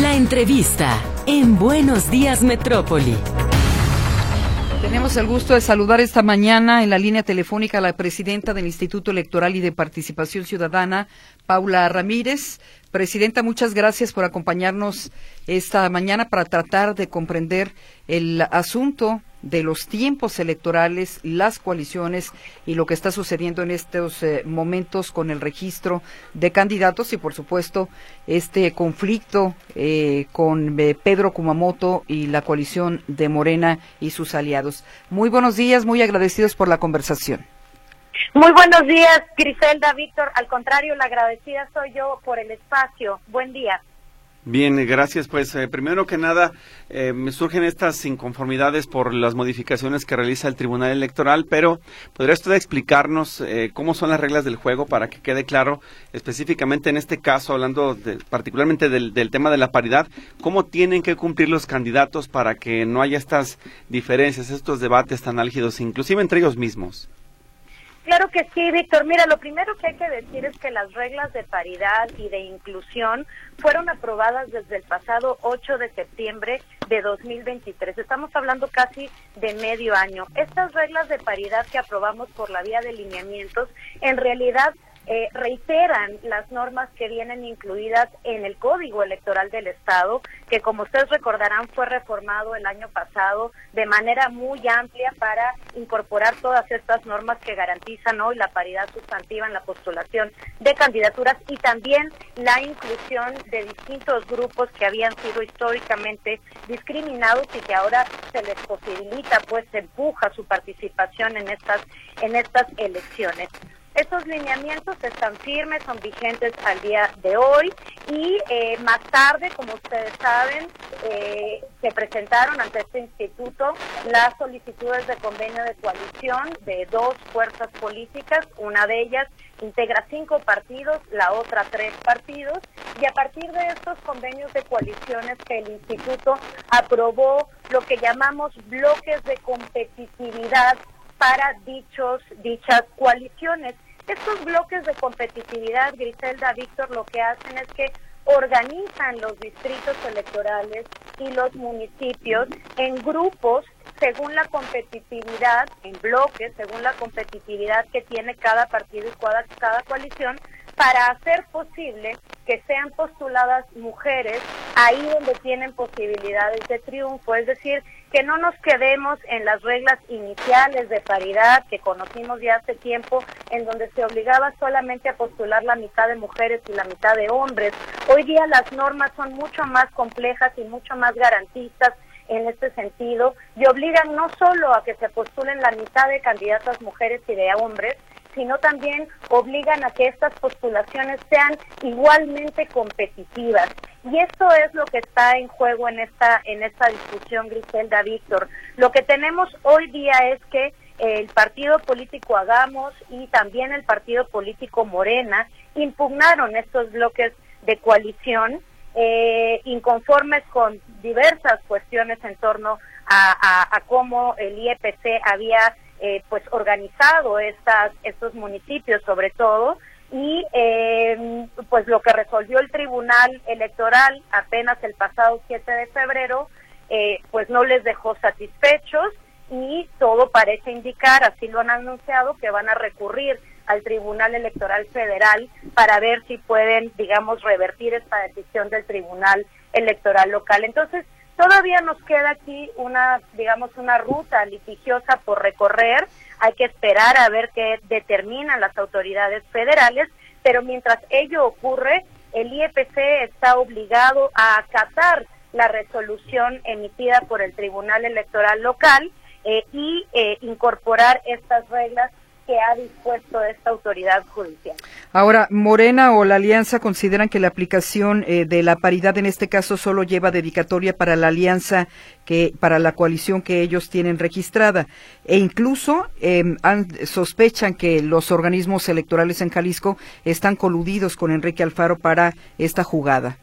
La entrevista en Buenos Días Metrópoli. Tenemos el gusto de saludar esta mañana en la línea telefónica a la presidenta del Instituto Electoral y de Participación Ciudadana, Paula Ramírez. Presidenta, muchas gracias por acompañarnos esta mañana para tratar de comprender el asunto de los tiempos electorales, las coaliciones y lo que está sucediendo en estos eh, momentos con el registro de candidatos y, por supuesto, este conflicto eh, con eh, Pedro Kumamoto y la coalición de Morena y sus aliados. Muy buenos días, muy agradecidos por la conversación. Muy buenos días, Griselda, Víctor. Al contrario, la agradecida soy yo por el espacio. Buen día. Bien, gracias. Pues eh, primero que nada, eh, me surgen estas inconformidades por las modificaciones que realiza el Tribunal Electoral, pero ¿podría usted explicarnos eh, cómo son las reglas del juego para que quede claro, específicamente en este caso, hablando particularmente del, del, tema de la paridad, cómo tienen que cumplir los candidatos para que no haya estas diferencias, estos debates tan álgidos, inclusive entre ellos mismos? Claro que sí, Víctor. Mira, lo primero que hay que decir es que las reglas de paridad y de inclusión fueron aprobadas desde el pasado 8 de septiembre de 2023. Estamos hablando casi de medio año. Estas reglas de paridad que aprobamos por la vía de lineamientos, en realidad eh, reiteran las normas que vienen incluidas en el Código Electoral del Estado, que como ustedes recordarán fue reformado el año pasado de manera muy amplia para incorporar todas estas normas que garantizan hoy la paridad sustantiva en la postulación de candidaturas y también la inclusión de distintos grupos que habían sido históricamente discriminados y que ahora se les posibilita, pues se empuja su participación en estas en estas elecciones. Estos lineamientos están firmes, son vigentes al día de hoy y eh, más tarde, como ustedes saben, eh, se presentaron ante este instituto las solicitudes de convenio de coalición de dos fuerzas políticas, una de ellas integra cinco partidos, la otra tres partidos, y a partir de estos convenios de coaliciones que el instituto aprobó lo que llamamos bloques de competitividad para dichos, dichas coaliciones. Estos bloques de competitividad, Griselda, Víctor, lo que hacen es que organizan los distritos electorales y los municipios en grupos según la competitividad, en bloques, según la competitividad que tiene cada partido y cada, cada coalición, para hacer posible que sean postuladas mujeres ahí donde tienen posibilidades de triunfo, es decir, que no nos quedemos en las reglas iniciales de paridad que conocimos ya hace tiempo, en donde se obligaba solamente a postular la mitad de mujeres y la mitad de hombres. Hoy día las normas son mucho más complejas y mucho más garantistas en este sentido y obligan no solo a que se postulen la mitad de candidatas mujeres y de hombres, sino también obligan a que estas postulaciones sean igualmente competitivas. Y esto es lo que está en juego en esta, en esta discusión, Griselda Víctor. Lo que tenemos hoy día es que el partido político Hagamos y también el partido político Morena impugnaron estos bloques de coalición eh, inconformes con diversas cuestiones en torno a, a cómo el IEPC había eh, pues organizado estas, estos municipios sobre todo y eh, pues lo que resolvió el Tribunal Electoral apenas el pasado 7 de febrero eh, pues no les dejó satisfechos y todo parece indicar, así lo han anunciado, que van a recurrir al Tribunal Electoral Federal para ver si pueden, digamos, revertir esta decisión del Tribunal Electoral Local. Entonces, Todavía nos queda aquí una, digamos, una ruta litigiosa por recorrer. Hay que esperar a ver qué determinan las autoridades federales, pero mientras ello ocurre, el IEPC está obligado a acatar la resolución emitida por el Tribunal Electoral Local eh, y eh, incorporar estas reglas que ha dispuesto esta autoridad judicial. Ahora, Morena o la Alianza consideran que la aplicación eh, de la paridad en este caso solo lleva dedicatoria para la alianza que para la coalición que ellos tienen registrada e incluso em, sospechan que los organismos electorales en Jalisco están coludidos con Enrique Alfaro para esta jugada.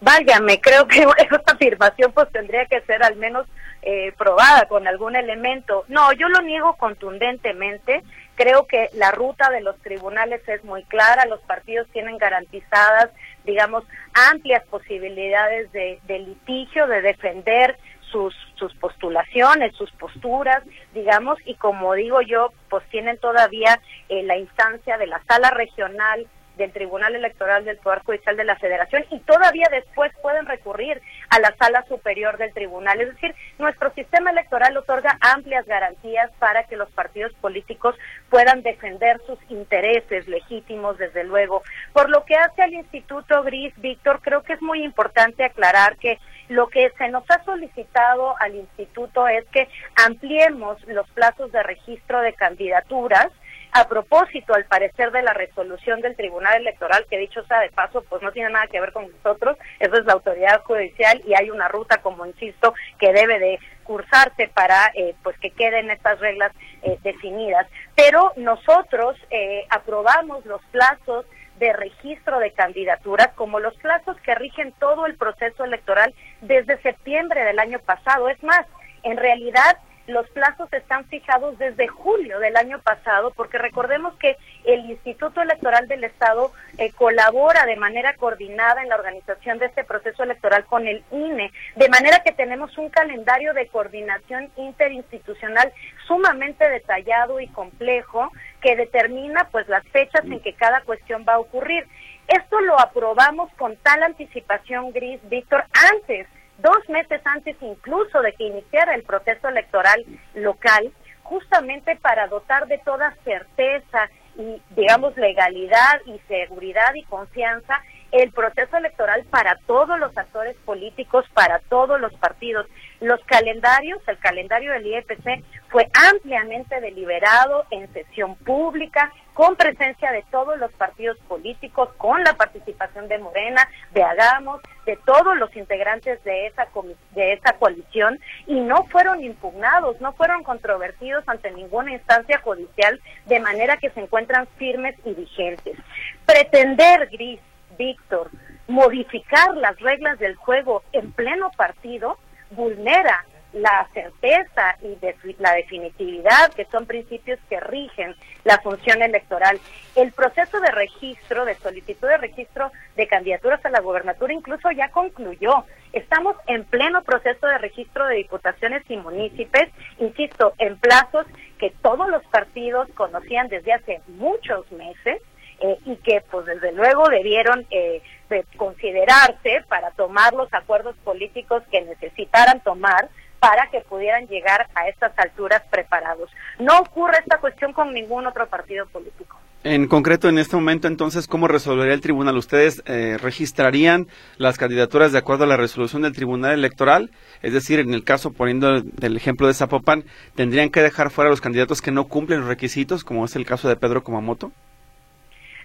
Válgame, creo que esta afirmación pues tendría que ser al menos eh, probada con algún elemento. No, yo lo niego contundentemente. Creo que la ruta de los tribunales es muy clara, los partidos tienen garantizadas digamos, amplias posibilidades de, litigio, de defender sus, sus postulaciones, sus posturas, digamos, y como digo yo, pues tienen todavía eh, la instancia de la sala regional del Tribunal Electoral del Poder Judicial de la Federación y todavía después pueden recurrir a la sala superior del tribunal. Es decir, nuestro sistema electoral otorga amplias garantías para que los partidos políticos puedan defender sus intereses legítimos, desde luego. Por lo que hace al Instituto Gris, Víctor, creo que es muy importante aclarar que lo que se nos ha solicitado al instituto es que ampliemos los plazos de registro de candidaturas a propósito, al parecer, de la resolución del Tribunal Electoral, que dicho sea de paso, pues no tiene nada que ver con nosotros, eso es la autoridad judicial y hay una ruta, como insisto, que debe de cursarse para eh, pues que queden estas reglas eh, definidas. Pero nosotros eh, aprobamos los plazos de registro de candidaturas como los plazos que rigen todo el proceso electoral desde septiembre del año pasado. Es más, en realidad los plazos están fijados desde julio del año pasado, porque recordemos que el Instituto Electoral del Estado eh, colabora de manera coordinada en la organización de este proceso electoral con el INE, de manera que tenemos un calendario de coordinación interinstitucional sumamente detallado y complejo que determina pues las fechas en que cada cuestión va a ocurrir. Esto lo aprobamos con tal anticipación, Gris, Víctor, antes dos meses antes incluso de que iniciara el proceso electoral local, justamente para dotar de toda certeza y, digamos, legalidad y seguridad y confianza el proceso electoral para todos los actores políticos, para todos los partidos. Los calendarios, el calendario del IEPC fue ampliamente deliberado en sesión pública, con presencia de todos los partidos políticos, con la participación de Morena, de Hagamos, de todos los integrantes de esa, de esa coalición, y no fueron impugnados, no fueron controvertidos ante ninguna instancia judicial, de manera que se encuentran firmes y vigentes. Pretender, Gris, Víctor, modificar las reglas del juego en pleno partido vulnera la certeza y la definitividad, que son principios que rigen la función electoral. El proceso de registro, de solicitud de registro de candidaturas a la gobernatura incluso ya concluyó. Estamos en pleno proceso de registro de diputaciones y municipios, insisto, en plazos que todos los partidos conocían desde hace muchos meses eh, y que pues desde luego debieron eh, de considerarse para tomar los acuerdos políticos que necesitaran tomar para que pudieran llegar a estas alturas preparados. No ocurre esta cuestión con ningún otro partido político. En concreto, en este momento, entonces, ¿cómo resolvería el tribunal? ¿Ustedes eh, registrarían las candidaturas de acuerdo a la resolución del tribunal electoral? Es decir, en el caso, poniendo el ejemplo de Zapopan, ¿tendrían que dejar fuera los candidatos que no cumplen los requisitos, como es el caso de Pedro Kumamoto?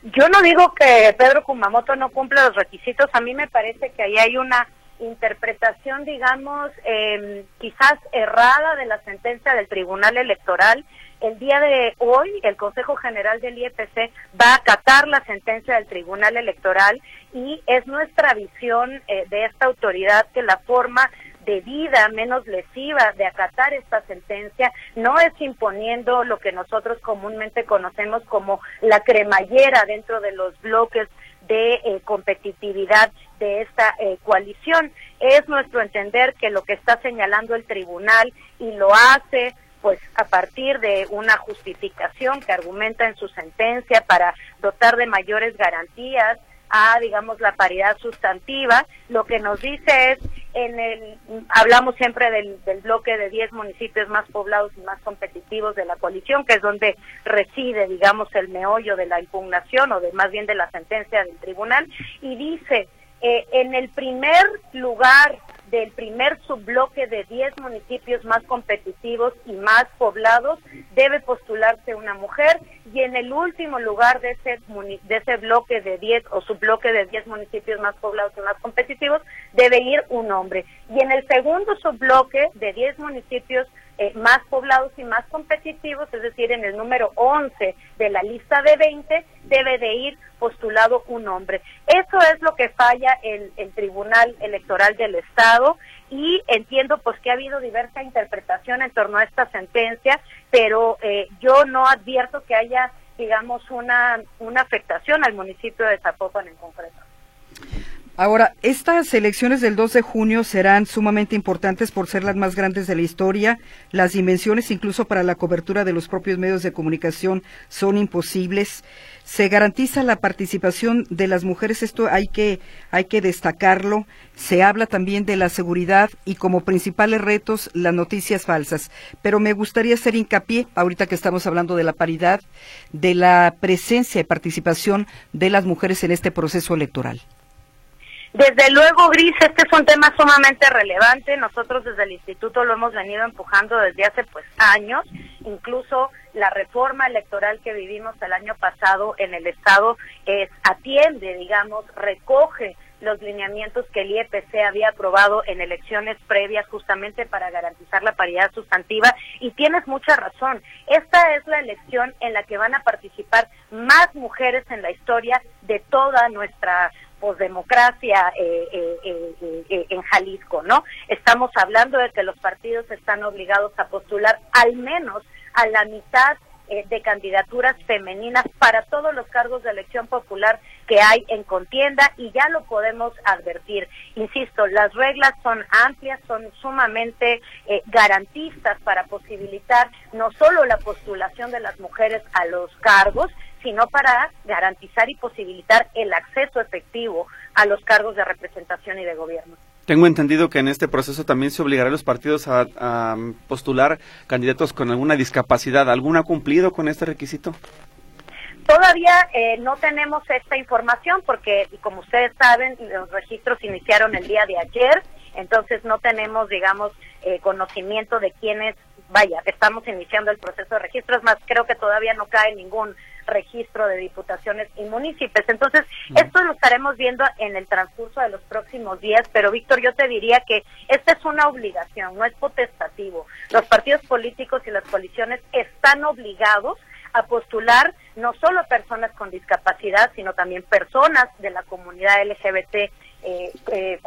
Yo no digo que Pedro Kumamoto no cumple los requisitos, a mí me parece que ahí hay una interpretación, digamos, eh, quizás errada de la sentencia del Tribunal Electoral. El día de hoy, el Consejo General del IEPC va a acatar la sentencia del Tribunal Electoral y es nuestra visión eh, de esta autoridad que la forma debida, menos lesiva de acatar esta sentencia, no es imponiendo lo que nosotros comúnmente conocemos como la cremallera dentro de los bloques de eh, competitividad de esta eh, coalición. Es nuestro entender que lo que está señalando el tribunal y lo hace pues a partir de una justificación que argumenta en su sentencia para dotar de mayores garantías a, digamos, la paridad sustantiva. Lo que nos dice es, en el, hablamos siempre del, bloque de 10 municipios más poblados y más competitivos de la coalición, que es donde reside, digamos, el meollo de la impugnación o de más bien de la sentencia del tribunal, y dice, eh, en el primer lugar del primer subbloque de 10 municipios más competitivos y más poblados debe postularse una mujer. Y en el último lugar de ese de ese bloque de 10 o subbloque de 10 municipios más poblados y más competitivos debe ir un hombre. Y en el segundo subbloque de 10 municipios eh, más poblados y más competitivos, es decir, en el número 11 de la lista de 20, debe de ir postulado un hombre. Eso es lo que falla el, el Tribunal Electoral del Estado y entiendo pues que ha habido diversa interpretación en torno a esta sentencia, pero eh, yo no advierto que haya, digamos, una, una afectación al municipio de Zapopan en concreto. Ahora, estas elecciones del 2 de junio serán sumamente importantes por ser las más grandes de la historia. Las dimensiones, incluso para la cobertura de los propios medios de comunicación, son imposibles. Se garantiza la participación de las mujeres, esto hay que, hay que destacarlo. Se habla también de la seguridad y como principales retos las noticias falsas. Pero me gustaría hacer hincapié, ahorita que estamos hablando de la paridad, de la presencia y participación de las mujeres en este proceso electoral. Desde luego, Gris, este es un tema sumamente relevante. Nosotros desde el instituto lo hemos venido empujando desde hace pues años. Incluso la reforma electoral que vivimos el año pasado en el estado es atiende, digamos, recoge los lineamientos que el IEPC había aprobado en elecciones previas justamente para garantizar la paridad sustantiva y tienes mucha razón. Esta es la elección en la que van a participar más mujeres en la historia de toda nuestra posdemocracia eh, eh, eh, en Jalisco, ¿no? Estamos hablando de que los partidos están obligados a postular al menos a la mitad de candidaturas femeninas para todos los cargos de elección popular que hay en contienda y ya lo podemos advertir. Insisto, las reglas son amplias, son sumamente garantistas para posibilitar no solo la postulación de las mujeres a los cargos, sino para garantizar y posibilitar el acceso efectivo a los cargos de representación y de gobierno. Tengo entendido que en este proceso también se obligará a los partidos a, postular candidatos con alguna discapacidad. ¿Alguno ha cumplido con este requisito? Todavía eh, no tenemos esta información porque, como ustedes saben, los registros iniciaron el día de ayer, entonces no tenemos, digamos, eh, conocimiento de quiénes, vaya, estamos iniciando el proceso de registros, más creo que todavía no cae ningún registro de diputaciones y municipios. Entonces, esto lo estaremos viendo en el transcurso de los próximos días, pero Víctor, yo te diría que esta es una obligación, no es potestativo. Los partidos políticos y las coaliciones están obligados a postular no solo personas con discapacidad, sino también personas de la comunidad LGBT, eh, eh,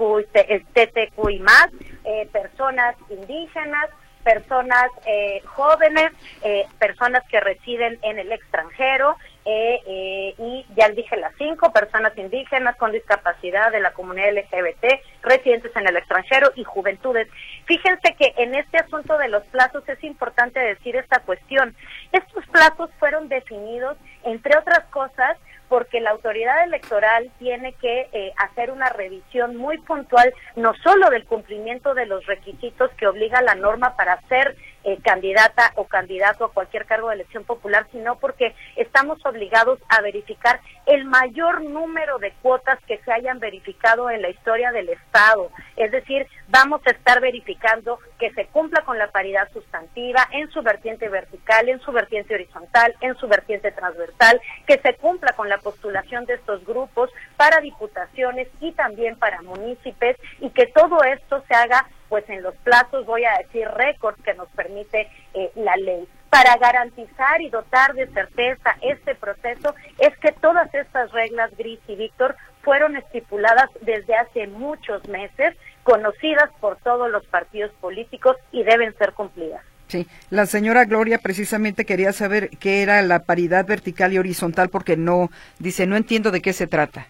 TTQ y más, eh, personas indígenas, personas eh, jóvenes, eh, personas que residen en el extranjero eh, y ya dije las cinco, personas indígenas con discapacidad de la comunidad LGBT, residentes en el extranjero y juventudes. Fíjense que en este asunto de los plazos es importante decir esta cuestión. Estos plazos fueron definidos, entre otras cosas, porque la autoridad electoral tiene que eh, hacer una revisión muy puntual, no solo del cumplimiento de los requisitos que obliga la norma para ser eh, candidata o candidato a cualquier cargo de elección popular, sino porque estamos obligados a verificar el mayor número de cuotas que se hayan verificado en la historia del Estado. Es decir, vamos a estar verificando que se cumpla con la paridad sustantiva en su vertiente vertical, en su vertiente horizontal, en su vertiente transversal, que se cumpla con la postulación de estos grupos para diputaciones y también para municipios y que todo esto se haga pues en los plazos, voy a decir récord que nos permite eh, la ley. Para garantizar y dotar de certeza este proceso es que todas estas reglas, Gris y Víctor, fueron estipuladas desde hace muchos meses, conocidas por todos los partidos políticos y deben ser cumplidas. Sí, la señora Gloria precisamente quería saber qué era la paridad vertical y horizontal porque no, dice, no entiendo de qué se trata.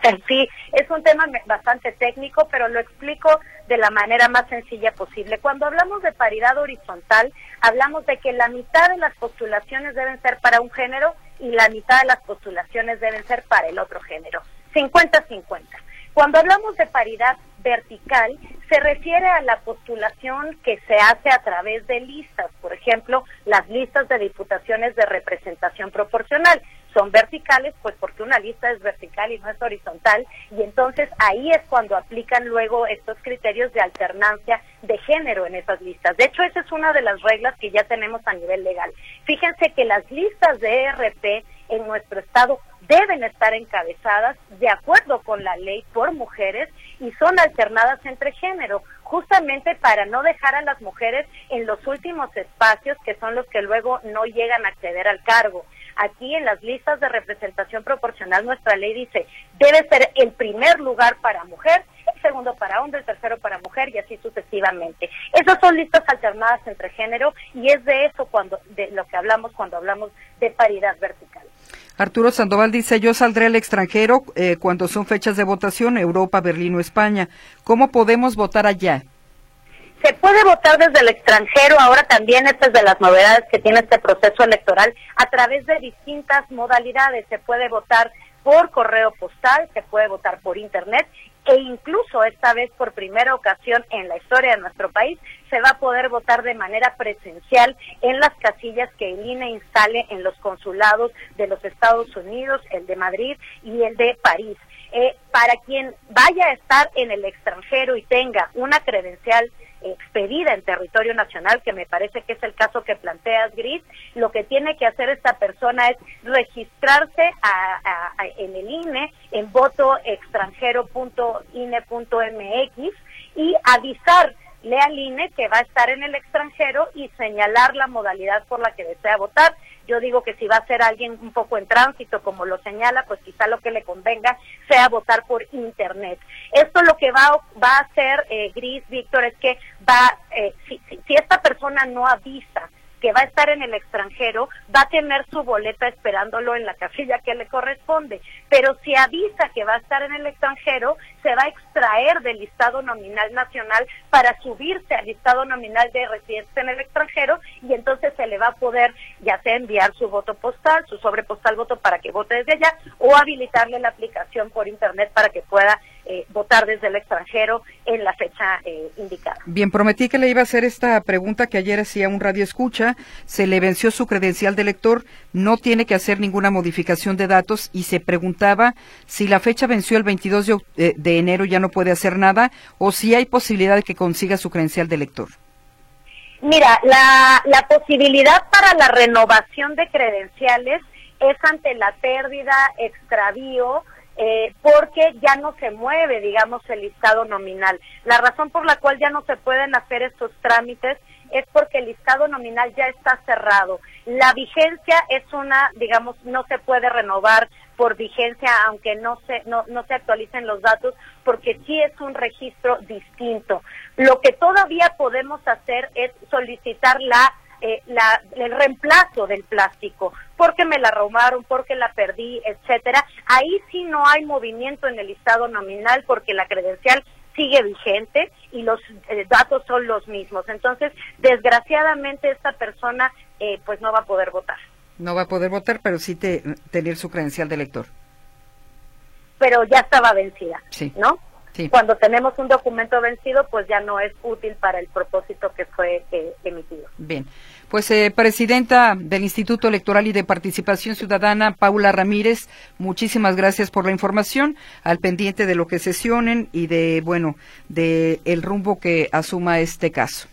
Sí, es un tema bastante técnico, pero lo explico de la manera más sencilla posible. Cuando hablamos de paridad horizontal, hablamos de que la mitad de las postulaciones deben ser para un género y la mitad de las postulaciones deben ser para el otro género. 50-50. Cuando hablamos de paridad vertical, se refiere a la postulación que se hace a través de listas, por ejemplo, las listas de diputaciones de representación proporcional son verticales, pues porque una lista es vertical y no es horizontal, y entonces ahí es cuando aplican luego estos criterios de alternancia de género en esas listas. De hecho, esa es una de las reglas que ya tenemos a nivel legal. Fíjense que las listas de ERP en nuestro estado deben estar encabezadas de acuerdo con la ley por mujeres y son alternadas entre género, justamente para no dejar a las mujeres en los últimos espacios que son los que luego no llegan a acceder al cargo. Aquí en las listas de representación proporcional nuestra ley dice, debe ser el primer lugar para mujer, el segundo para hombre, el tercero para mujer y así sucesivamente. Esas son listas alternadas entre género y es de eso cuando de lo que hablamos cuando hablamos de paridad vertical. Arturo Sandoval dice, yo saldré al extranjero eh, cuando son fechas de votación, Europa, Berlín o España. ¿Cómo podemos votar allá? Se puede votar desde el extranjero, ahora también esta es de las novedades que tiene este proceso electoral, a través de distintas modalidades. Se puede votar por correo postal, se puede votar por internet e incluso esta vez por primera ocasión en la historia de nuestro país se va a poder votar de manera presencial en las casillas que el INE instale en los consulados de los Estados Unidos, el de Madrid y el de París. Eh, para quien vaya a estar en el extranjero y tenga una credencial expedida en territorio nacional, que me parece que es el caso que planteas, Gris, lo que tiene que hacer esta persona es registrarse en el INE, en votoextranjero.ine.mx y avisar le al INE que va a estar en el extranjero y señalar la modalidad por la que desea votar. Yo digo que si va a ser alguien un poco en tránsito, como lo señala, pues quizá lo que le convenga sea votar por Internet. Esto lo que va, va a hacer, eh, Gris, Víctor, es que va, eh, si, si esta persona no avisa que va a estar en el extranjero, va a tener su boleta esperándolo en la casilla que le corresponde. Pero si avisa que va a estar en el extranjero, se va a extraer del listado nominal nacional para subirse al listado nominal de residentes en el extranjero y entonces se le va a poder ya sea enviar su voto postal, su sobre postal voto para que vote desde allá o habilitarle la aplicación por internet para que pueda eh, votar desde el extranjero en la fecha eh, indicada. Bien, prometí que le iba a hacer esta pregunta que ayer hacía un radio escucha. Se le venció su credencial de elector, no tiene que hacer ninguna modificación de datos y se preguntaba si la fecha venció el 22 de, eh, de enero ya no puede hacer nada o si hay posibilidad de que consiga su credencial de elector. Mira, la, la posibilidad para la renovación de credenciales es ante la pérdida, extravío eh, porque ya no se mueve, digamos, el listado nominal. La razón por la cual ya no se pueden hacer estos trámites es porque el listado nominal ya está cerrado. La vigencia es una, digamos, no se puede renovar por vigencia, aunque no se, no, no se actualicen los datos, porque sí es un registro distinto. Lo que todavía podemos hacer es solicitar la eh, la, el reemplazo del plástico, porque me la robaron, porque la perdí, etcétera. Ahí sí no hay movimiento en el listado nominal porque la credencial sigue vigente y los eh, datos son los mismos. Entonces, desgraciadamente esta persona eh, pues no va a poder votar. No va a poder votar, pero sí te, tener su credencial de elector. Pero ya estaba vencida, sí. ¿no? Cuando tenemos un documento vencido, pues ya no es útil para el propósito que fue eh, emitido. Bien. Pues, eh, presidenta del Instituto Electoral y de Participación Ciudadana, Paula Ramírez, muchísimas gracias por la información, al pendiente de lo que sesionen y de, bueno, de el rumbo que asuma este caso.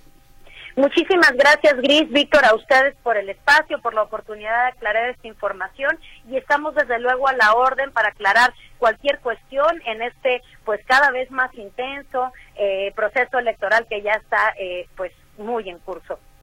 Muchísimas gracias, Gris, Víctor, a ustedes por el espacio, por la oportunidad de aclarar esta información y estamos desde luego a la orden para aclarar cualquier cuestión en este, pues cada vez más intenso eh, proceso electoral que ya está, eh, pues muy en curso.